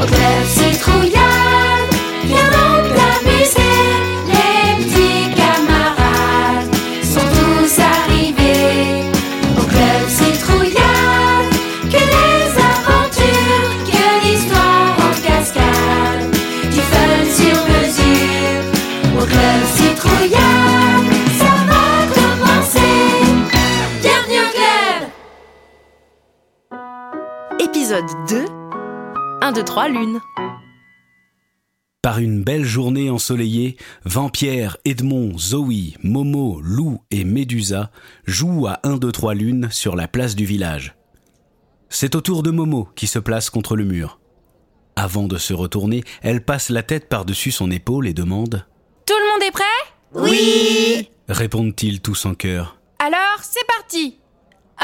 Let's 1, 2, 3, lune. Par une belle journée ensoleillée, Vampierre, Edmond, Zoé, Momo, Lou et Médusa jouent à 1, 2, 3 lunes sur la place du village. C'est au tour de Momo qui se place contre le mur. Avant de se retourner, elle passe la tête par-dessus son épaule et demande Tout le monde est prêt? Oui. Répondent-ils tous en chœur. Alors, c'est parti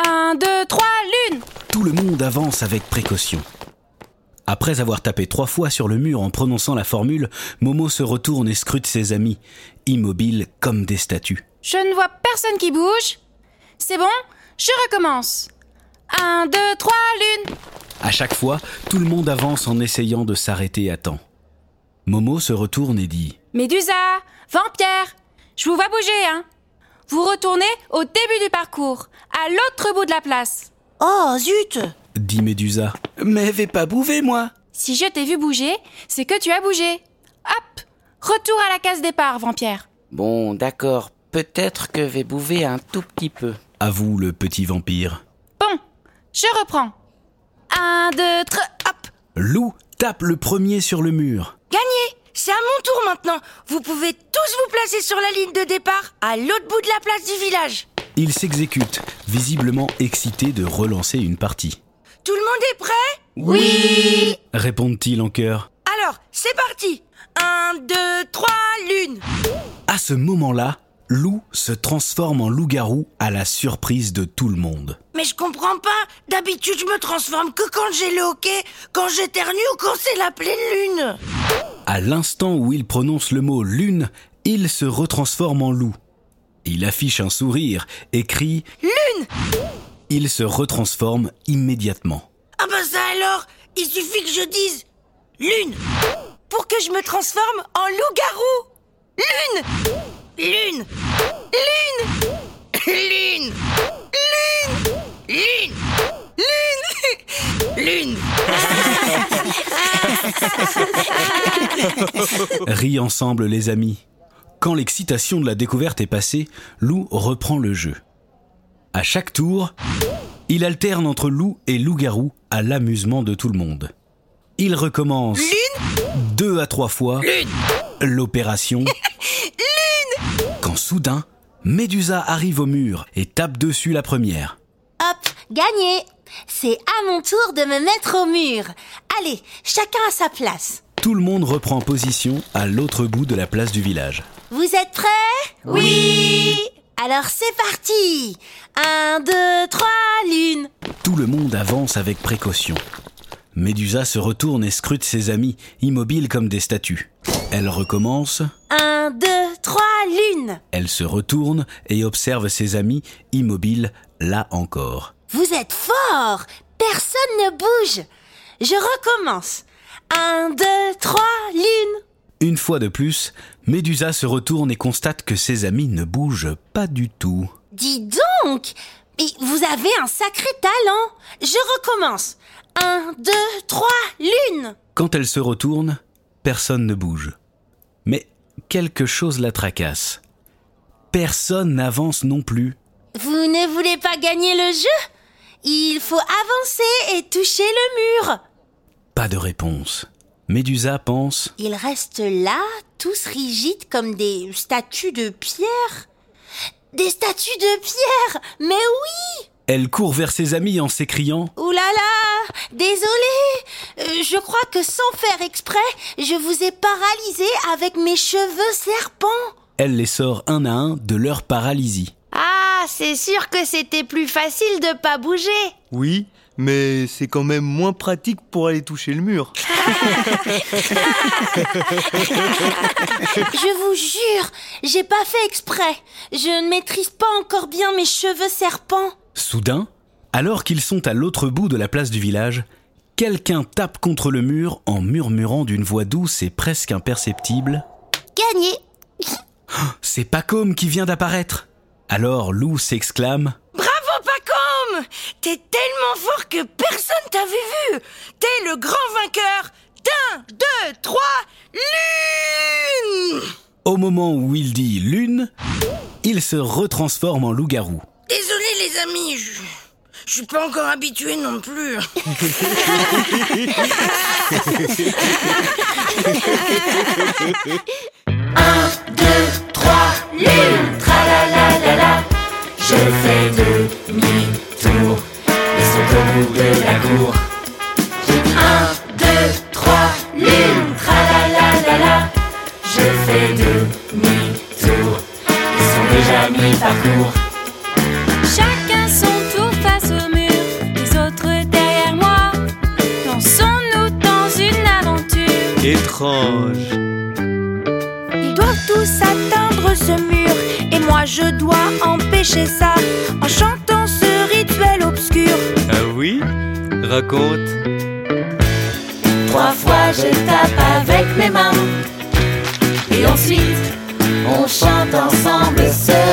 1, 2, 3, lune Tout le monde avance avec précaution. Après avoir tapé trois fois sur le mur en prononçant la formule, Momo se retourne et scrute ses amis, immobiles comme des statues. Je ne vois personne qui bouge. C'est bon Je recommence. 1, 2, 3, lune À chaque fois, tout le monde avance en essayant de s'arrêter à temps. Momo se retourne et dit Médusa Vampierre Je vous vois bouger, hein Vous retournez au début du parcours, à l'autre bout de la place. Oh zut dit Médusa. Mais vais pas bouver, moi Si je t'ai vu bouger, c'est que tu as bougé. Hop Retour à la case départ, Vampierre. Bon, d'accord. Peut-être que vais bouver un tout petit peu. avoue le petit vampire. Bon, je reprends. 1, 2, 3, hop Lou tape le premier sur le mur. Gagné C'est à mon tour maintenant Vous pouvez tous vous placer sur la ligne de départ à l'autre bout de la place du village Il s'exécute, visiblement excité de relancer une partie. Tout le monde est prêt? Oui. Répondent-ils en chœur? Alors, c'est parti 1, 2, 3, lune À ce moment-là, Lou se transforme en loup-garou à la surprise de tout le monde. Mais je comprends pas D'habitude, je me transforme que quand j'ai le hockey, quand j'éternue ou quand c'est la pleine lune À l'instant où il prononce le mot lune, il se retransforme en loup. Il affiche un sourire et crie Lune Il se retransforme immédiatement. Ah bah ça alors Il suffit que je dise lune pour que je me transforme en loup-garou Lune Lune Lune Lune Lune Lune Lune Lune Rient ensemble les amis. Quand l'excitation de la découverte est passée, Lou reprend le jeu. À chaque tour, il alterne entre loup et loup-garou à l'amusement de tout le monde. Il recommence deux à trois fois l'opération quand soudain, Médusa arrive au mur et tape dessus la première. Hop, gagné C'est à mon tour de me mettre au mur. Allez, chacun à sa place. Tout le monde reprend position à l'autre bout de la place du village. Vous êtes prêts? Oui. Alors c'est parti Un, deux, trois, lune Tout le monde avance avec précaution. Médusa se retourne et scrute ses amis, immobiles comme des statues. Elle recommence, Un, deux, trois, lune elle se retourne et observe ses amis, immobiles, là encore. Vous êtes fort Personne ne bouge Je recommence. Un, deux, trois, lune Une fois de plus, Médusa se retourne et constate que ses amis ne bougent pas du tout. Dis donc vous avez un sacré talent Je recommence. Un, deux, trois, lune Quand elle se retourne, personne ne bouge. Mais quelque chose la tracasse. Personne n'avance non plus. Vous ne voulez pas gagner le jeu? Il faut avancer et toucher le mur. Pas de réponse. Médusa pense Ils restent là, tous rigides comme des statues de pierre. Des statues de pierre Mais oui Elle court vers ses amis en s'écriant Ouh là là Désolée Euh, Je crois que sans faire exprès, je vous ai paralysé avec mes cheveux serpents. Elle les sort un à un de leur paralysie. Ah, c'est sûr que c'était plus facile de pas bouger. Oui, mais c'est quand même moins pratique pour aller toucher le mur. Je vous jure, j'ai pas fait exprès. Je ne maîtrise pas encore bien mes cheveux serpents. Soudain, alors qu'ils sont à l'autre bout de la place du village, quelqu'un tape contre le mur en murmurant d'une voix douce et presque imperceptible. Gagné C'est Pacôme qui vient d'apparaître. Alors Lou s'exclame. T'es tellement fort que personne t'avait vu T'es le grand vainqueur d'un, deux, trois, lune. Au moment où il dit lune, il se retransforme en loup-garou. Désolé les amis, je, je suis pas encore habitué non plus. Lune, tralalalala, je fais demi-tour saute au bout de la cour. Un, deux, trois, lune, tralalalala, je fais demi-tour et sont déjà mi-parcours. Chacun son tour face au mur, les autres derrière moi. Lançons-nous dans une aventure. Étrange. Ils doivent tous atteindre ce mur Et moi je dois empêcher ça En chantant Ah oui Raconte. Trois fois je tape avec mes mains Et ensuite on chante ensemble ce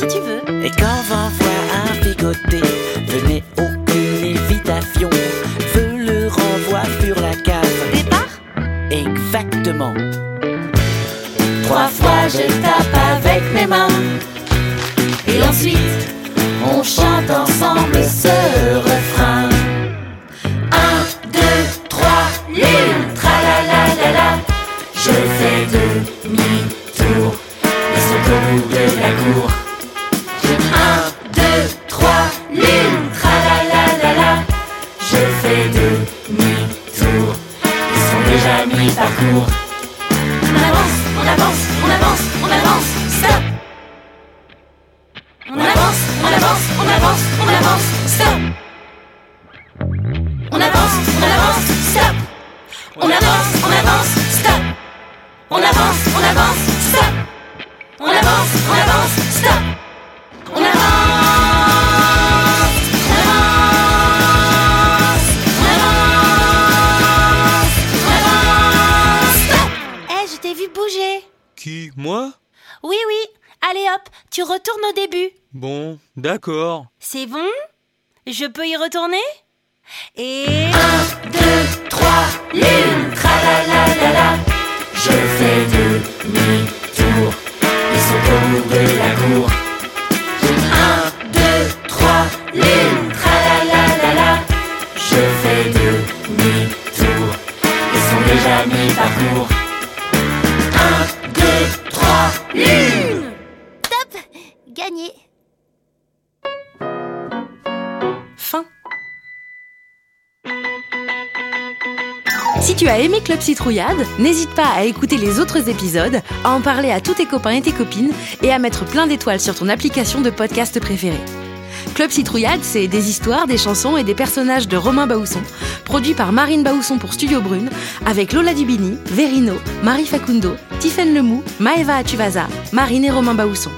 si tu veux Et quand vent voit un figoté, venez aucune évitation. Feu le renvoie sur la cave. Départ Exactement. Trois fois je tape avec mes mains Et ensuite on chante on avance, on avance, on avance, on avance, stop On avance, on avance, on avance, on avance, stop On avance, on avance, stop On avance, on avance, stop On avance, on avance, stop On avance, on avance, stop t'ai vu bouger. Qui Moi? Oui, oui. Allez hop, tu retournes au début. Bon, d'accord. C'est bon? Je peux y retourner? Et... Un, deux, trois, lune, tralalalala Je fais demi-tour. Ils sont au de la cour Un, deux, trois, lune, tralalalala Je fais demi-tour Ils sont déjà mi-parcours Si tu as aimé Club Citrouillade, n'hésite pas à écouter les autres épisodes, à en parler à tous tes copains et tes copines et à mettre plein d'étoiles sur ton application de podcast préférée. Club Citrouillade, c'est des histoires, des chansons et des personnages de Romain Baousson, produit par Marine Baousson pour Studio Brune, avec Lola Dubini, Verino, Marie Facundo, Tiffaine Lemou, Maeva Atuvasa, Marine et Romain Baousson.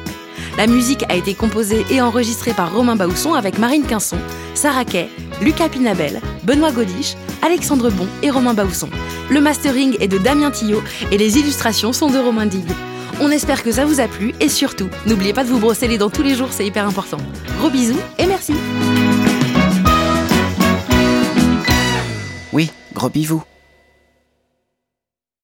La musique a été composée et enregistrée par Romain Baousson avec Marine Quinson, Sarah Kay, Lucas Pinabel, Benoît Godiche, Alexandre Bon et Romain Baousson. Le mastering est de Damien Tillot et les illustrations sont de Romain Digue. On espère que ça vous a plu et surtout, n'oubliez pas de vous brosser les dents tous les jours, c'est hyper important. Gros bisous et merci Oui, gros bivou.